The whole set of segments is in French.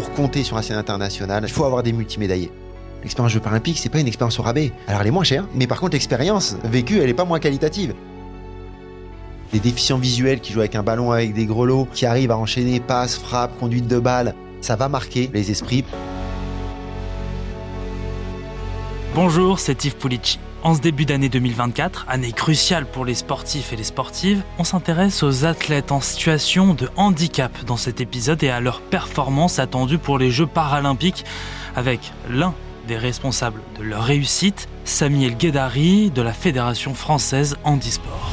pour compter sur un scène internationale, il faut avoir des multimédaillés. L'expérience Jeux paralympiques, c'est pas une expérience au rabais. Alors elle est moins chère, mais par contre l'expérience vécue, elle est pas moins qualitative. Des déficients visuels qui jouent avec un ballon avec des grelots, qui arrivent à enchaîner passes, frappes, conduite de balles, ça va marquer les esprits. Bonjour, c'est Yves Pulici. En ce début d'année 2024, année cruciale pour les sportifs et les sportives, on s'intéresse aux athlètes en situation de handicap dans cet épisode et à leurs performances attendues pour les Jeux paralympiques avec l'un des responsables de leur réussite, Samuel Guédari de la Fédération française handisport.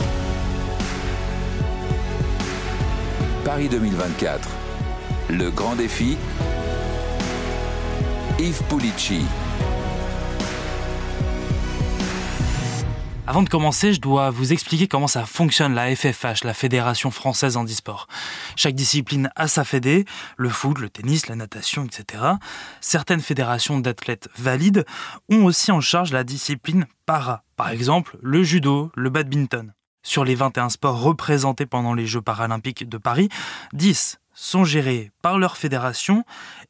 Paris 2024. Le grand défi. Yves Pulici. Avant de commencer, je dois vous expliquer comment ça fonctionne la FFH, la Fédération française handisport. Chaque discipline a sa fédé, le foot, le tennis, la natation, etc. Certaines fédérations d'athlètes valides ont aussi en charge la discipline para, par exemple le judo, le badminton. Sur les 21 sports représentés pendant les Jeux paralympiques de Paris, 10 sont gérés par leur fédération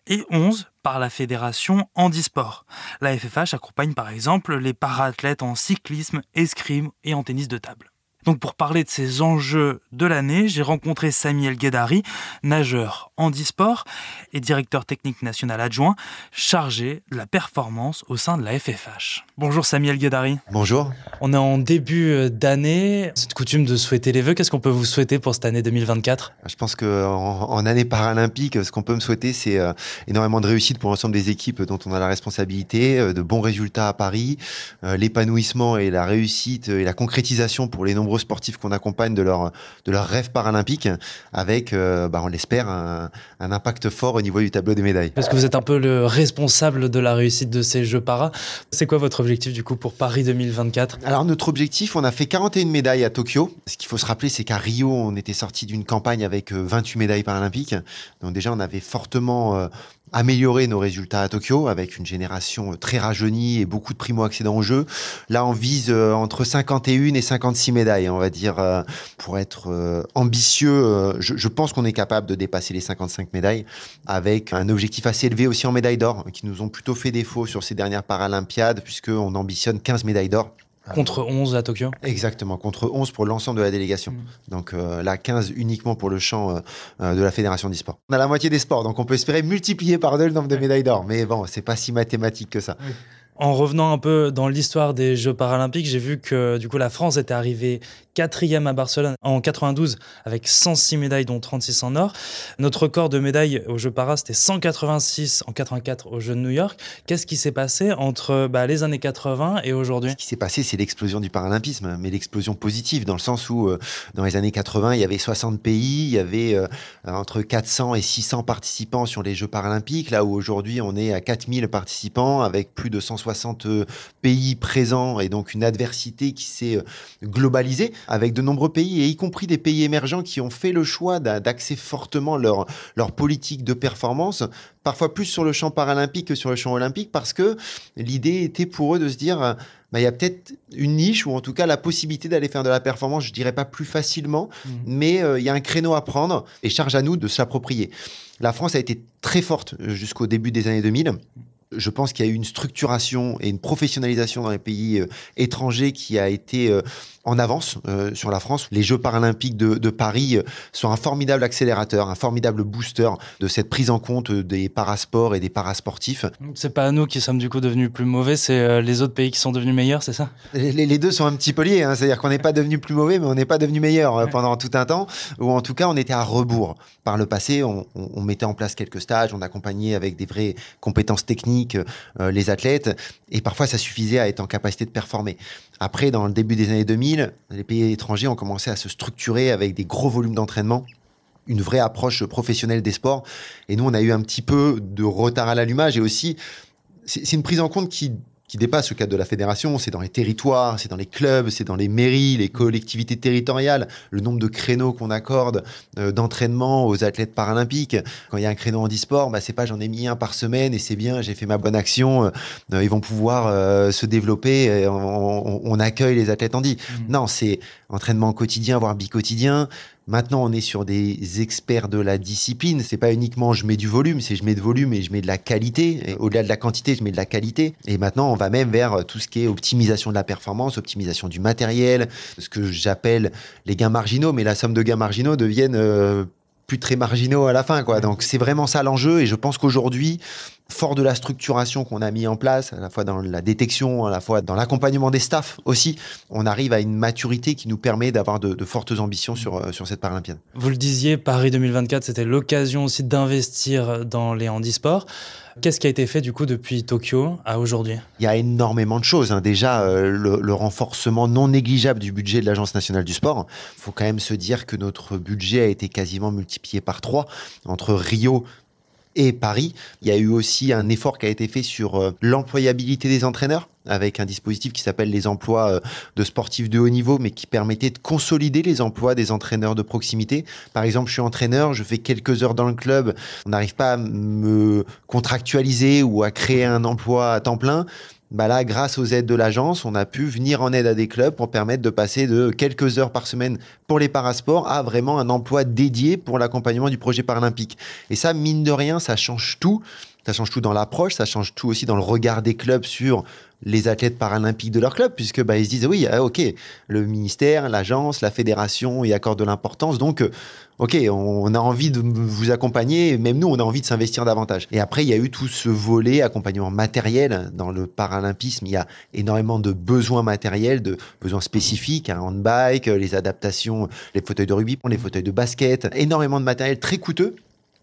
et 11 par la fédération handisport. La FFH accompagne par exemple les para-athlètes en cyclisme, escrime et en tennis de table. Donc pour parler de ces enjeux de l'année, j'ai rencontré Samuel Guedari, nageur handisport et directeur technique national adjoint chargé de la performance au sein de la FFH. Bonjour Samuel Guedari. Bonjour. On est en début d'année. C'est coutume de souhaiter les vœux. Qu'est-ce qu'on peut vous souhaiter pour cette année 2024 Je pense qu'en en, année paralympique, ce qu'on peut me souhaiter, c'est euh, énormément de réussite pour l'ensemble des équipes dont on a la responsabilité, euh, de bons résultats à Paris, euh, l'épanouissement et la réussite et la concrétisation pour les nombreux sportifs qu'on accompagne de leur, de leur rêve paralympique avec, euh, bah, on l'espère, un, un, impact fort au niveau du tableau des médailles. Parce que vous êtes un peu le responsable de la réussite de ces Jeux para. C'est quoi votre objectif du coup pour Paris 2024 Alors notre objectif, on a fait 41 médailles à Tokyo. Ce qu'il faut se rappeler, c'est qu'à Rio, on était sorti d'une campagne avec 28 euh, médailles paralympiques. Donc déjà, on avait fortement euh, améliorer nos résultats à Tokyo avec une génération euh, très rajeunie et beaucoup de primo-accédants au jeu. Là, on vise euh, entre 51 et 56 médailles, on va dire, euh, pour être ambitieux. Je, pense qu'on est capable de dépasser les 55 médailles avec un objectif assez élevé aussi en médailles d'or, qui nous ont plutôt fait défaut sur ces dernières Paralympiades, puisqu'on ambitionne 15 médailles d'or. Contre 11 à Tokyo Exactement, contre 11 pour l'ensemble de la délégation. Mm. Donc euh, là, 15 uniquement pour le champ euh, euh, de la Fédération d'e-sport. On a la moitié des sports, donc on peut espérer multiplier par deux le nombre de médailles d'or. Mais bon, c'est pas si mathématique que ça. En revenant un peu dans l'histoire des Jeux paralympiques, j'ai vu que du coup la France était arrivée quatrième à Barcelone en 92 avec 106 médailles dont 36 en or. Notre record de médailles aux Jeux para c'était 186 en 84 aux Jeux de New York. Qu'est-ce qui s'est passé entre bah, les années 80 et aujourd'hui? Ce qui s'est passé c'est l'explosion du paralympisme, mais l'explosion positive dans le sens où euh, dans les années 80 il y avait 60 pays, il y avait euh, entre 400 et 600 participants sur les Jeux paralympiques, là où aujourd'hui on est à 4000 participants avec plus de 160 euh, pays présents et donc une adversité qui s'est globalisée avec de nombreux pays, et y compris des pays émergents qui ont fait le choix d'axer fortement leur, leur politique de performance, parfois plus sur le champ paralympique que sur le champ olympique, parce que l'idée était pour eux de se dire, bah, il y a peut-être une niche, ou en tout cas la possibilité d'aller faire de la performance, je dirais pas plus facilement, mmh. mais euh, il y a un créneau à prendre, et charge à nous de s'approprier. La France a été très forte jusqu'au début des années 2000 je pense qu'il y a eu une structuration et une professionnalisation dans les pays euh, étrangers qui a été euh, en avance euh, sur la France. Les Jeux paralympiques de, de, Paris sont un formidable accélérateur, un formidable booster de cette prise en compte des parasports et des parasportifs. C'est pas nous qui sommes du coup devenus plus mauvais, c'est les autres pays qui sont devenus meilleurs, c'est ça? Les, les, deux sont un petit peu liés, hein. c'est-à-dire qu'on n'est pas devenu plus mauvais, mais on n'est pas devenu meilleur pendant tout un temps, ou en tout cas on était à rebours. Par le passé, on, on, on mettait en place quelques stages, on accompagnait avec des vraies compétences techniques euh, les athlètes, et parfois ça suffisait à être en capacité de performer. Après, dans le début des années 2000, les pays étrangers ont commencé à se structurer avec des gros volumes d'entraînement une vraie approche professionnelle des sports. Et nous, on a eu un petit peu de retard à l'allumage et aussi, c'est une prise en compte qui qui dépasse le cadre de la fédération. C'est dans les territoires, c'est dans les clubs, c'est dans les mairies, les collectivités territoriales, le nombre de créneaux qu'on accorde euh, d'entraînement aux athlètes paralympiques. Quand il y a un créneau en e-sport, bah, c'est pas j'en ai mis un par semaine et c'est bien, j'ai fait ma bonne action, euh, ils vont pouvoir euh, se développer, et on, on, accueille les athlètes en dit. Mmh. Non, c'est entraînement quotidien, voire bi-quotidien, Maintenant, on est sur des experts de la discipline. C'est pas uniquement je mets du volume, c'est je mets de volume et je mets de la qualité. Au-delà de la quantité, je mets de la qualité. Et maintenant, on va même vers tout ce qui est optimisation de la performance, optimisation du matériel, ce que j'appelle les gains marginaux. Mais la somme de gains marginaux deviennent euh, plus très marginaux à la fin, quoi. Donc c'est vraiment ça l'enjeu. Et je pense qu'aujourd'hui, fort de la structuration qu'on a mis en place, à la fois dans la détection, à la fois dans l'accompagnement des staffs aussi, on arrive à une maturité qui nous permet d'avoir de, fortes ambitions sur, euh, sur cette Paralympiade. Vous le disiez, Paris 2024, c'était l'occasion aussi d'investir dans les handisports. Qu'est-ce qui a été fait du coup depuis Tokyo à aujourd'hui? Il y a énormément de choses. Hein. Déjà, euh, le, le, renforcement non négligeable du budget de l'Agence nationale du sport. Il faut quand même se dire que notre budget a été quasiment multiplié par trois entre Rio et Paris. Il y a eu aussi un effort qui a été fait sur euh, l'employabilité des entraîneurs avec un dispositif qui s'appelle les emplois euh, de sportifs de haut niveau, mais qui permettait de consolider les emplois des entraîneurs de proximité. Par exemple, je suis entraîneur, je fais quelques heures dans le club, on n'arrive pas à me contractualiser ou à créer un emploi à temps plein bah là, grâce aux aides de l'agence, on a pu venir en aide à des clubs pour permettre de passer de quelques heures par semaine pour les parasports à vraiment un emploi dédié pour l'accompagnement du projet paralympique. Et ça, mine de rien, ça change tout. Ça change tout dans l'approche, ça change tout aussi dans le regard des clubs sur les athlètes paralympiques de leur club, puisque bah, ils se disent oui, ah, ok, le ministère, l'agence, la fédération y accordent de l'importance, donc euh, ok, on a envie de vous accompagner, même nous, on a envie de s'investir davantage. Et après, il y a eu tout ce volet accompagnement matériel dans le paralympisme. Il y a énormément de besoins matériels, de besoins spécifiques, un handbike, les adaptations, les fauteuils de rugby, les fauteuils de basket, énormément de matériel très coûteux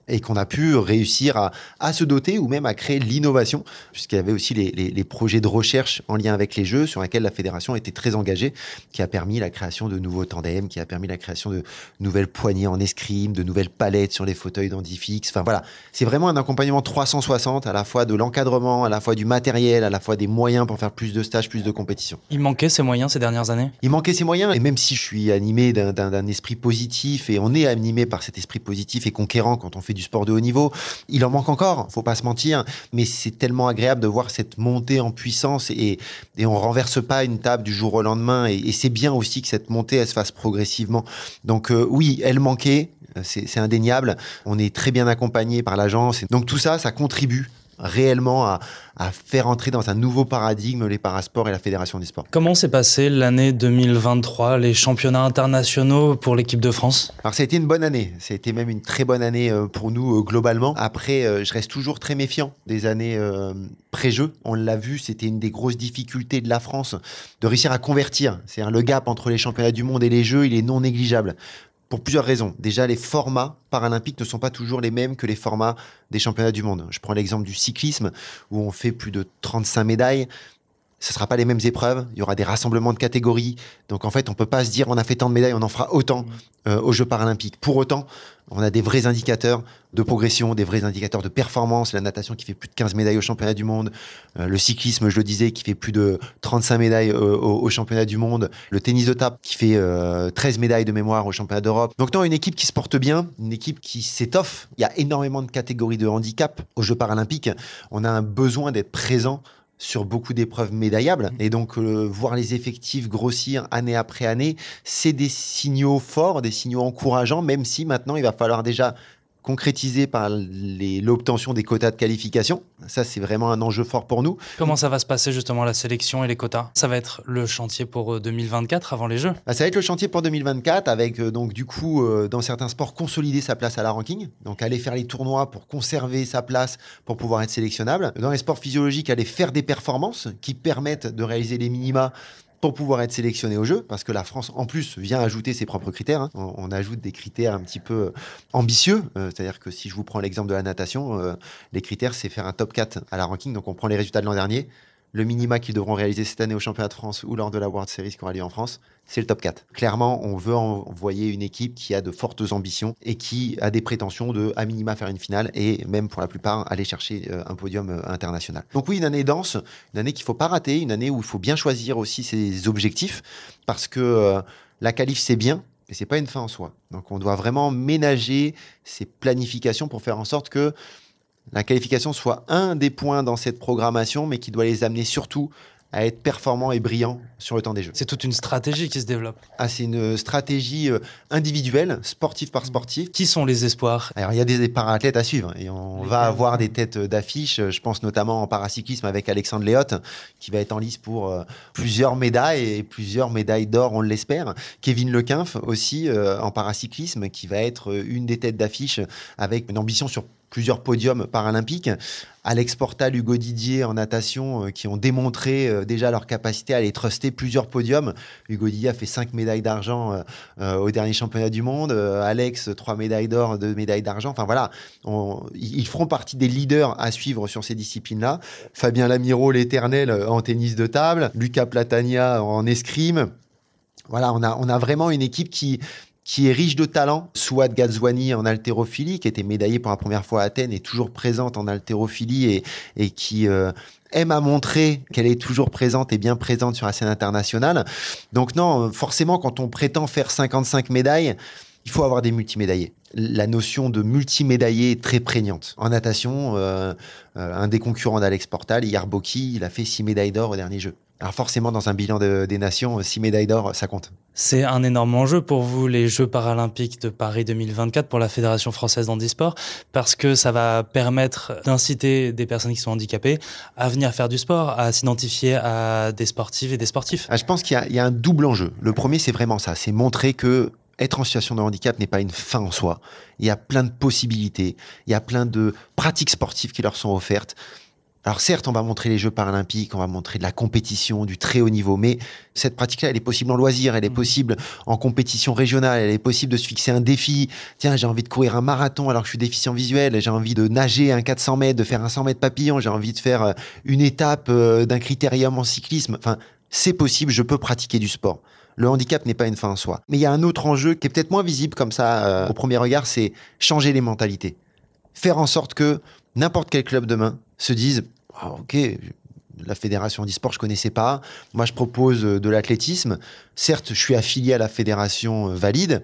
et qu'on a pu réussir à, à, se doter ou même à créer l'innovation, puisqu'il y avait aussi les, les, les, projets de recherche en lien avec les jeux sur lesquels la fédération était très engagée, qui a permis la création de nouveaux tandems, qui a permis la création de nouvelles poignées en escrime, de nouvelles palettes sur les fauteuils d'Andifix. Enfin voilà, c'est vraiment un accompagnement 360 à la fois de l'encadrement, à la fois du matériel, à la fois des moyens pour faire plus de stages, plus de compétitions. Il manquait ces moyens ces dernières années? Il manquait ces moyens, et même si je suis animé d'un esprit positif, et on est animé par cet esprit positif et conquérant quand on fait du sport de haut niveau. Il en manque encore, faut pas se mentir, mais c'est tellement agréable de voir cette montée en puissance et, et on renverse pas une table du jour au lendemain. Et, c'est bien aussi que cette montée, elle se fasse progressivement. Donc euh, oui, elle manquait, c'est indéniable. On est très bien accompagné par l'agence. Donc tout ça, ça contribue réellement à, faire entrer dans un nouveau paradigme les parasports et la Fédération du sport. Comment s'est passée l'année 2023, les championnats internationaux pour l'équipe de France? Alors ça a été une bonne année, ça a été même une très bonne année euh, pour nous euh, globalement. Après, euh, je reste toujours très méfiant des années pré-jeu. On l'a vu, c'était une des grosses difficultés de la France de réussir à convertir. C'est le gap entre les championnats du monde et les jeux, il est non négligeable pour plusieurs raisons. Déjà, les formats paralympiques ne sont pas toujours les mêmes que les formats des championnats du monde. Je prends l'exemple du cyclisme, où on fait plus de 35 médailles ce sera pas les mêmes épreuves. Il y aura des rassemblements de catégories. Donc en fait, on peut pas se dire on a fait tant de médailles, on en fera autant mmh. euh, aux Jeux paralympiques. Pour autant, on a des vrais indicateurs de progression, des vrais indicateurs de performance. La natation qui fait plus de 15 médailles au championnat du monde, euh, le cyclisme, je le disais, qui fait plus de 35 médailles euh, au, championnat du monde, le tennis de table qui fait 13 médailles de mémoire au championnat d'Europe. Donc non, une équipe qui se porte bien, une équipe qui s'étoffe. Il y a énormément de catégories de handicap aux Jeux paralympiques. On a un besoin d'être présent sur beaucoup d'épreuves médaillables. Et donc, euh, voir les effectifs grossir année après année, c'est des signaux forts, des signaux encourageants, même si maintenant, il va falloir déjà concrétisé par l'obtention des quotas de qualification. Ça, c'est vraiment un enjeu fort pour nous. Comment ça va se passer justement la sélection et les quotas? Ça va être le chantier pour 2024 euh, avant les Jeux? Bah, Ça va être le chantier pour 2024 avec euh, donc du coup euh, dans certains sports consolider sa place à la ranking, donc aller faire les tournois pour conserver sa place pour pouvoir être sélectionnable. Dans les sports physiologiques, aller faire des performances qui permettent de réaliser les minima pour pouvoir être sélectionné au jeu, parce que la France, en plus, vient ajouter ses propres critères. Hein. On, ajoute des critères un petit peu ambitieux, euh, c'est-à-dire que si je vous prends l'exemple de la natation, euh, les critères, c'est faire un top 4 à la ranking, donc on prend les résultats de l'an dernier, le minima qu'ils devront réaliser cette année au championnat de France ou lors de la World Series qui aura lieu en France, c'est le top 4. Clairement, on veut envoyer une équipe qui a de fortes ambitions et qui a des prétentions de, à minima, faire une finale et même pour la plupart, aller chercher euh, un podium euh, international. Donc oui, une année dense, une année qu'il faut pas rater, une année où il faut bien choisir aussi ses objectifs parce que euh, la qualif, c'est bien, mais c'est pas une fin en soi. Donc on doit vraiment ménager ses planifications pour faire en sorte que la qualification soit un des points dans cette programmation, mais qui doit les amener surtout à être performants et brillants sur le temps des Jeux. C'est toute une stratégie qui se développe. Ah, c'est une stratégie euh, individuelle, sportif par sportif. Qui sont les espoirs? Alors, il y a des para-athlètes à suivre et on va avoir des têtes d'affiche. Je pense notamment en paracyclisme avec Alexandre Léotte, qui va être en lice pour euh, plusieurs médailles et plusieurs médailles d'or, on l'espère. Kevin Lequinf aussi euh, en paracyclisme, qui va être une des têtes d'affiche avec une ambition sur plusieurs podiums paralympiques. Alex Portal, Hugo Didier en natation, euh, qui ont démontré euh, déjà leur capacité à aller truster plusieurs podiums. Hugo Didier a fait cinq médailles d'argent euh, au dernier championnat du monde. Alex, trois médailles d'or, deux médailles d'argent. Enfin voilà, ils feront partie des leaders à suivre sur ces disciplines-là. Fabien Lamiro, l'éternel en tennis de table. Lucas Platania en escrime. Voilà, on a, on a vraiment une équipe qui, qui est riche de talent. Souad Gazwani en haltérophilie, qui était médaillée pour la première fois à Athènes, est toujours présente en haltérophilie et, et qui euh, aime à montrer qu'elle est toujours présente et bien présente sur la scène internationale. Donc non, forcément, quand on prétend faire 55 médailles, il faut avoir des multimédaillés. La notion de multimédaillé est très prégnante. En natation, euh, euh, un des concurrents d'Alex Portal, Yarboki, il a fait 6 médailles d'or au dernier jeu. Alors forcément, dans un bilan des nations, 6 médailles d'or, ça compte. C'est un énorme enjeu pour vous, les Jeux paralympiques de Paris 2024 pour la Fédération française d'handisport, parce que ça va permettre d'inciter des personnes qui sont handicapées à venir faire du sport, à s'identifier à des sportives et des sportifs. Ah, je pense qu'il y, y, a un double enjeu. Le premier, c'est vraiment ça, c'est montrer que être en situation de handicap n'est pas une fin en soi. Il y a plein de possibilités, il y a plein de pratiques sportives qui leur sont offertes. Alors certes, on va montrer les Jeux paralympiques, on va montrer de la compétition, du très haut niveau, mais cette pratique-là, elle est possible en loisir, elle est mmh. possible en compétition régionale, elle est possible de se fixer un défi. Tiens, j'ai envie de courir un marathon alors que je suis déficient visuel, j'ai envie de nager un 400 mètres, de faire un 100 mètres papillon, j'ai envie de faire euh, une étape euh, d'un critérium en cyclisme. Enfin, c'est possible, je peux pratiquer du sport. Le handicap n'est pas une fin en soi. Mais il y a un autre enjeu qui est peut-être moins visible comme ça euh, au premier regard, c'est changer les mentalités. Faire en sorte que n'importe quel club demain se dise ah, Ok, la fédération d'e-sport, je connaissais pas. Moi, je propose euh, de l'athlétisme. Certes, je suis affilié à la fédération euh, valide.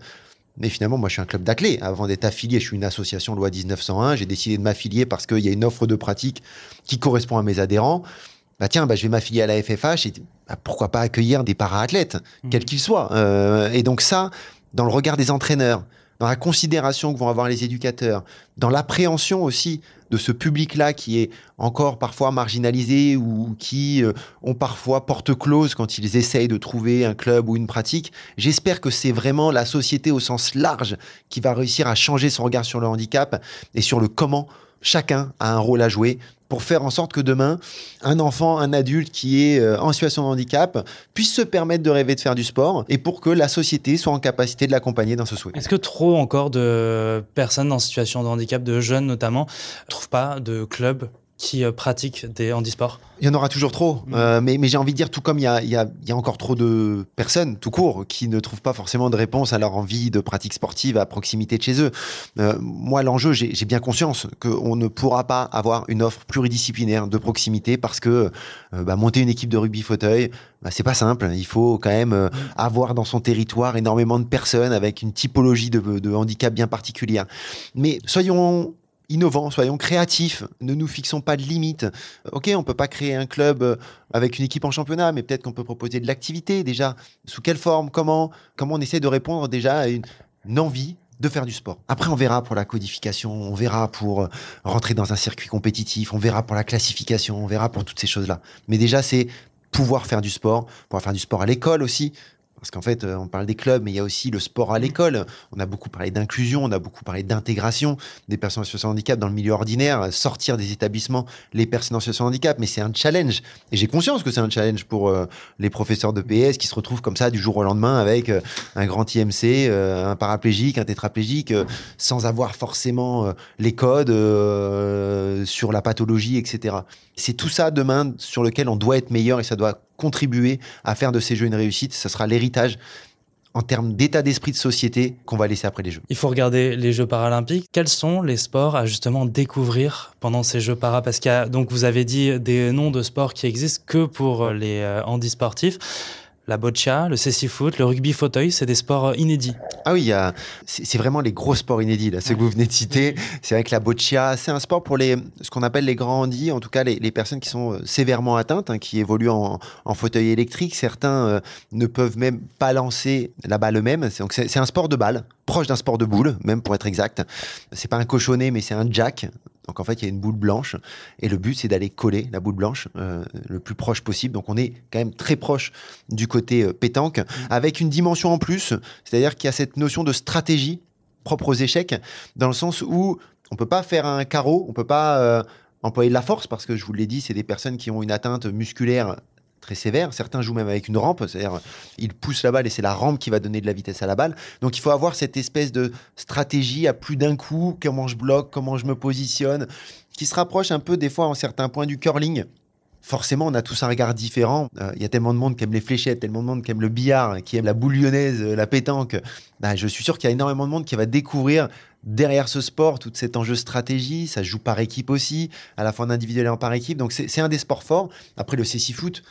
Mais finalement, moi, je suis un club d'athlètes. Avant d'être affilié, je suis une association loi 1901. J'ai décidé de m'affilier parce qu'il y a une offre de pratique qui correspond à mes adhérents bah tiens, bah, je vais m'affilier à la FFH et bah, pourquoi pas accueillir des para-athlètes, mmh. quels qu'ils soient. Euh, et donc ça, dans le regard des entraîneurs, dans la considération que vont avoir les éducateurs, dans l'appréhension aussi de ce public-là qui est encore parfois marginalisé ou qui euh, ont parfois porte close quand ils essayent de trouver un club ou une pratique. J'espère que c'est vraiment la société au sens large qui va réussir à changer son regard sur le handicap et sur le comment chacun a un rôle à jouer pour faire en sorte que demain, un enfant, un adulte qui est euh, en situation de handicap puisse se permettre de rêver de faire du sport et pour que la société soit en capacité de l'accompagner dans ce souhait. Est-ce que trop encore de personnes en situation de handicap, de jeunes notamment, ne trouvent pas de club qui euh, pratiquent des handisports? Il y en aura toujours trop, mm. euh, mais, mais j'ai envie de dire, tout comme il y a, y, a, y a, encore trop de personnes, tout court, qui ne trouvent pas forcément de réponse à leur envie de pratique sportive à proximité de chez eux. Euh, moi, l'enjeu, j'ai bien conscience qu'on ne pourra pas avoir une offre pluridisciplinaire de proximité parce que bah, monter une équipe de rugby fauteuil, bah, c'est pas simple. Il faut quand même mm. avoir dans son territoire énormément de personnes avec une typologie de, de handicap bien particulière. Mais soyons innovants, soyons créatifs, ne nous fixons pas de limites. Ok, on peut pas créer un club euh, avec une équipe en championnat, mais peut-être qu'on peut proposer de l'activité déjà. Sous quelle forme Comment Comment on essaie de répondre déjà à une, envie de faire du sport. Après, on verra pour la codification, on verra pour euh, rentrer dans un circuit compétitif, on verra pour la classification, on verra pour toutes ces choses-là. Mais déjà, c'est pouvoir faire du sport, pouvoir faire du sport à l'école aussi, parce qu'en fait, euh, on parle des clubs, mais il y a aussi le sport à mmh. l'école. On a beaucoup parlé d'inclusion, on a beaucoup parlé d'intégration des personnes en situation de handicap dans le milieu ordinaire, sortir des établissements les personnes en situation de handicap. Mais c'est un challenge. Et j'ai conscience que c'est un challenge pour euh, les professeurs de PS qui se retrouvent comme ça du jour au lendemain avec euh, un grand IMC, un paraplégique, un tétraplégique, sans avoir forcément les codes sur la pathologie, etc. C'est tout ça demain sur lequel on doit être meilleur et ça doit contribuer à faire de ces Jeux une réussite. Ce sera l'héritage en termes d'état d'esprit de société qu'on va laisser après les Jeux. Il faut regarder les Jeux paralympiques. Quels sont les sports à justement découvrir pendant ces Jeux para? Parce a, donc vous avez dit des noms de sports qui existent que pour les euh, handisportifs. La boccia, le cécifoot, le rugby fauteuil, c'est des sports euh, inédits. Ah oui, c'est vraiment les gros sports inédits, là, ce que vous venez de citer. C'est avec la boccia, c'est un sport pour les, ce qu'on appelle les grands handis, en tout cas les, personnes qui sont euh, sévèrement atteintes, hein, qui évoluent en, fauteuil électrique. Certains euh, ne peuvent même pas lancer la balle eux-mêmes. Donc c'est un sport de balle, proche d'un sport de boule, même pour être exact. C'est pas un cochonnet, mais c'est un jack. Donc en fait, il y a une boule blanche et le but c'est d'aller coller la boule blanche euh, le plus proche possible. Donc on est quand même très proche du côté euh, pétanque mmh. avec une dimension en plus, c'est-à-dire qu'il y a cette notion de stratégie propre aux échecs dans le sens où on peut pas faire un carreau, on peut pas euh, employer de la force parce que je vous l'ai dit, c'est des personnes qui ont une atteinte musculaire très sévère. Certains jouent même avec une rampe, c'est-à-dire ils poussent la balle et c'est la rampe qui va donner de la vitesse à la balle. Donc il faut avoir cette espèce de stratégie à plus d'un coup, comment je bloque, comment je me positionne, qui se rapproche un peu des fois en certains points du curling. Forcément, on a tous un regard différent. Euh, il y a tellement de monde qui aime les fléchettes, tellement de monde qui aime le billard, qui aime la boule lyonnaise, euh, la pétanque. Bah, je suis sûr qu'il y a énormément de monde qui va découvrir derrière ce sport tout cet enjeu stratégie. Ça joue par équipe aussi, à la fois en individuel et en par équipe. Donc c'est un des sports forts. Après, le CC Foot,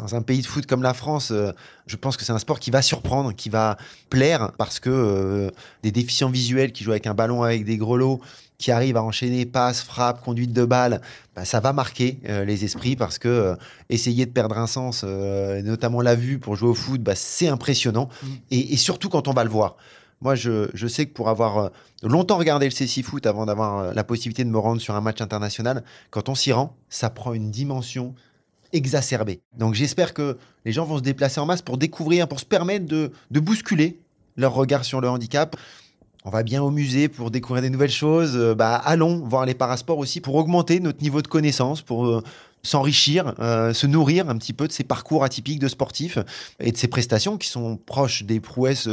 dans un pays de foot comme la France, euh, je pense que c'est un sport qui va surprendre, qui va plaire, parce que euh, des déficients visuels qui jouent avec un ballon avec des grelots, qui arrivent à enchaîner passe, frappe, conduite de balle, bah, ça va marquer euh, les esprits parce que essayer de perdre un sens, notamment la vue pour jouer au foot, bah, c'est impressionnant. Mmh. Et, surtout quand on va le voir. Moi, je, je sais que pour avoir longtemps regardé le CC Foot avant d'avoir la possibilité de me rendre sur un match international, quand on s'y rend, ça prend une dimension exacerbé. Donc j'espère que les gens vont se déplacer en masse pour découvrir, pour se permettre de, bousculer leur regard sur le handicap. On va bien au musée pour découvrir des nouvelles choses. Euh, bah, allons voir les parasports aussi pour augmenter notre niveau de connaissance, pour euh, s'enrichir, euh, se nourrir un petit peu de ces parcours atypiques de sportifs et de ces prestations qui sont proches des prouesses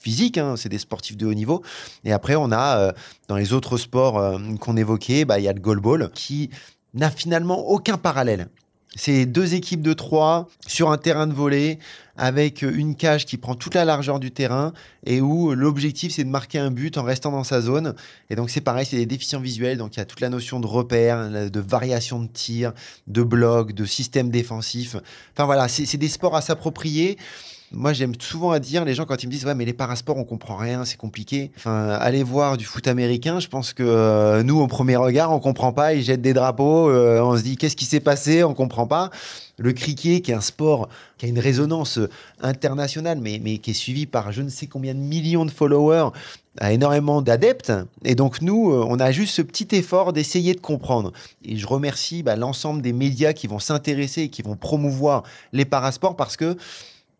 physiques. Hein. c'est des sportifs de haut niveau. Et après, on a dans les autres sports qu'on évoquait, bah, il y a le goalball qui n'a finalement aucun parallèle c'est deux équipes de trois sur un terrain de volée avec une cage qui prend toute la largeur du terrain et où l'objectif c'est de marquer un but en restant dans sa zone. Et donc c'est pareil, c'est des déficients visuels, donc il y a toute la notion de repère, de variation de tir, de bloc, de système défensif. Enfin voilà, c'est des sports à s'approprier. Moi, j'aime souvent à dire, les gens, quand ils me disent, ouais, mais les parasports, on comprend rien, c'est compliqué. Enfin, allez voir du foot américain, je pense que euh, nous, au premier regard, on comprend pas, ils jettent des drapeaux, euh, on se dit, qu'est-ce qui s'est passé, on comprend pas. Le cricket, qui est un sport qui a une résonance internationale, mais, mais qui est suivi par je ne sais combien de millions de followers, a énormément d'adeptes. Et donc, nous, euh, on a juste ce petit effort d'essayer de comprendre. Et je remercie bah, l'ensemble des médias qui vont s'intéresser et qui vont promouvoir les parasports parce que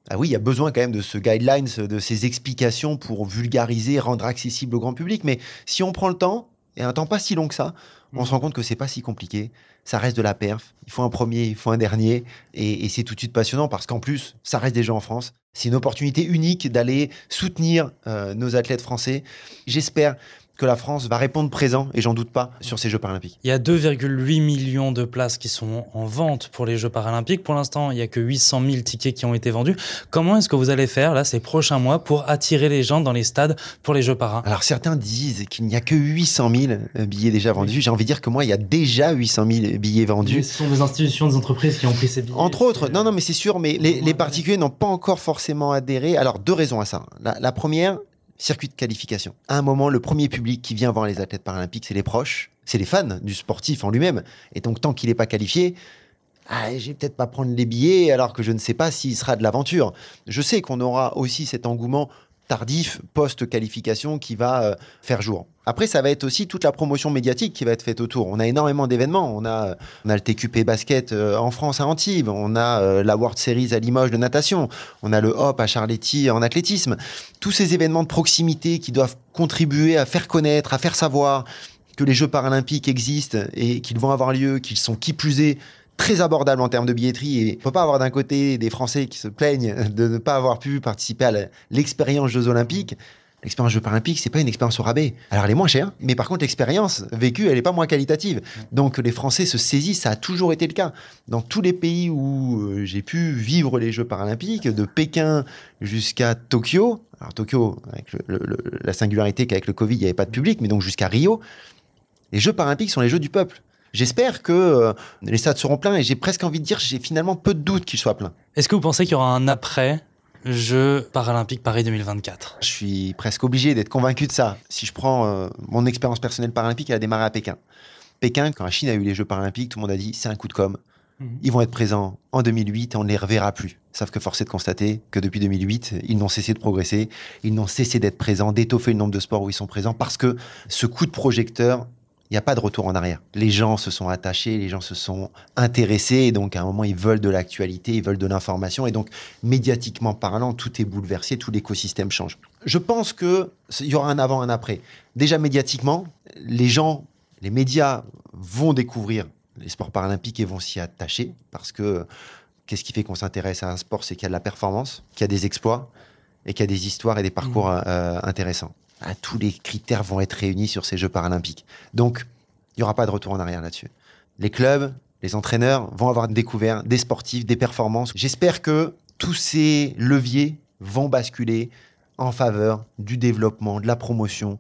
ah oui, il y a besoin quand même de ce guidelines, de ces explications pour vulgariser, rendre accessible au grand public. Mais si on prend le temps, et un temps pas si long que ça, on se rend compte que c'est pas si compliqué. Ça reste de la perf. Il faut un premier, il faut un dernier. Et, c'est tout de suite passionnant parce qu'en plus, ça reste déjà en France. C'est une opportunité unique d'aller soutenir euh, nos athlètes français. J'espère que la France va répondre présent, et j'en doute pas, sur ces Jeux paralympiques. Il y a 2,8 millions de places qui sont en vente pour les Jeux paralympiques. Pour l'instant, il n'y a que 800 000 tickets qui ont été vendus. Comment est-ce que vous allez faire, là, ces prochains mois, pour attirer les gens dans les stades pour les Jeux para? Alors, certains disent qu'il n'y a que 800 000 billets déjà vendus. J'ai envie de dire que moi, il y a déjà 800 000 billets vendus. ce sont des institutions, des entreprises qui ont pris ces billets. Entre autres, non, non, mais c'est sûr, mais les, particuliers n'ont pas encore forcément adhéré. Alors, deux raisons à ça. la première, circuit de qualification. À un moment, le premier public qui vient voir les athlètes paralympiques, c'est les proches, c'est les fans du sportif en lui-même. Et donc, tant qu'il n'est pas qualifié, ah, je vais peut-être pas prendre les billets alors que je ne sais pas s'il sera de l'aventure. Je sais qu'on aura aussi cet engouement tardif post-qualification qui va euh, faire jour. Après, ça va être aussi toute la promotion médiatique qui va être faite autour. On a énormément d'événements. On a, on le TQP basket euh, en France à Antibes. On a euh, la World Series à Limoges de natation. On a le Hop à Charletti en athlétisme. Tous ces événements de proximité qui doivent contribuer à faire connaître, à faire savoir que les Jeux paralympiques existent et qu'ils vont avoir lieu, qu'ils sont qui plus est très abordable en termes de billetterie. Et ne faut pas avoir d'un côté des Français qui se plaignent de ne pas avoir pu participer à l'expérience Jeux Olympiques. L'expérience Jeux Paralympiques, c'est pas une expérience au rabais. Alors, elle est moins chère, mais par contre, l'expérience vécue, elle n'est pas moins qualitative. Donc, les Français se saisissent, ça a toujours été le cas. Dans tous les pays où euh, j'ai pu vivre les Jeux Paralympiques, de Pékin jusqu'à Tokyo, alors Tokyo, avec la singularité qu'avec le Covid, il n'y avait pas de public, mais donc jusqu'à Rio, les Jeux Paralympiques sont les Jeux du peuple. J'espère que euh, les stades seront pleins et j'ai presque envie de dire, j'ai finalement peu de doutes qu'ils soient pleins. Est-ce que vous pensez qu'il y aura un après Jeux paralympiques Paris 2024 Je suis presque obligé d'être convaincu de ça. Si je prends euh, mon expérience personnelle paralympique, elle a démarré à Pékin. Pékin, quand la Chine a eu les Jeux paralympiques, tout le monde a dit c'est un coup de com'. Mhm. Ils vont être présents en 2008 et on ne les reverra plus. Sauf que force est de constater que depuis 2008, ils n'ont cessé de progresser, ils n'ont cessé d'être présents, d'étoffer le nombre de sports où ils sont présents, parce que ce coup de projecteur, il n'y a pas de retour en arrière. Les gens se sont attachés, les gens se sont intéressés, et donc à un moment, ils veulent de l'actualité, ils veulent de l'information, et donc médiatiquement parlant, tout est bouleversé, tout l'écosystème change. Je pense qu'il y aura un avant, un après. Déjà médiatiquement, les gens, les médias vont découvrir les sports paralympiques et vont s'y attacher, parce que qu'est-ce qui fait qu'on s'intéresse à un sport? C'est qu'il y a de la performance, qu'il y a des exploits, et qu'il y a des histoires et des parcours euh, intéressants. Tous les critères vont être réunis sur ces Jeux paralympiques. Donc, il n'y aura pas de retour en arrière là-dessus. Les clubs, les entraîneurs vont avoir découvert des sportifs, des performances. J'espère que tous ces leviers vont basculer en faveur du développement, de la promotion,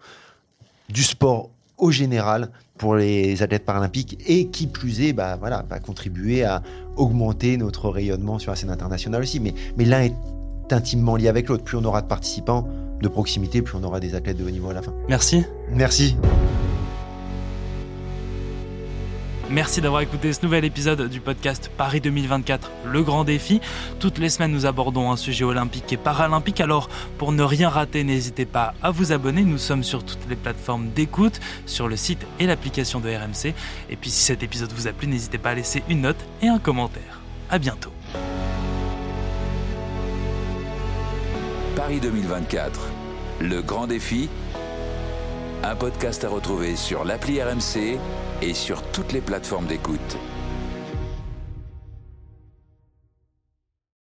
du sport au général pour les athlètes paralympiques et qui plus est, bah, voilà, va contribuer à augmenter notre rayonnement sur la scène internationale aussi. Mais, mais l'un est intimement lié avec l'autre. Plus on aura de participants de proximité, plus on aura des athlètes de haut niveau à la fin. Merci. Merci. Merci d'avoir écouté ce nouvel épisode du podcast Paris 2024, le grand défi. Toutes les semaines, nous abordons un sujet olympique et paralympique. Alors, pour ne rien rater, n'hésitez pas à vous abonner. Nous sommes sur toutes les plateformes d'écoute, sur le site et l'application de RMC. Et puis, si cet épisode vous a plu, n'hésitez pas à laisser une note et un commentaire. À bientôt. Paris 2024, le grand défi. Un podcast à retrouver sur l'appli RMC et sur toutes les plateformes d'écoute.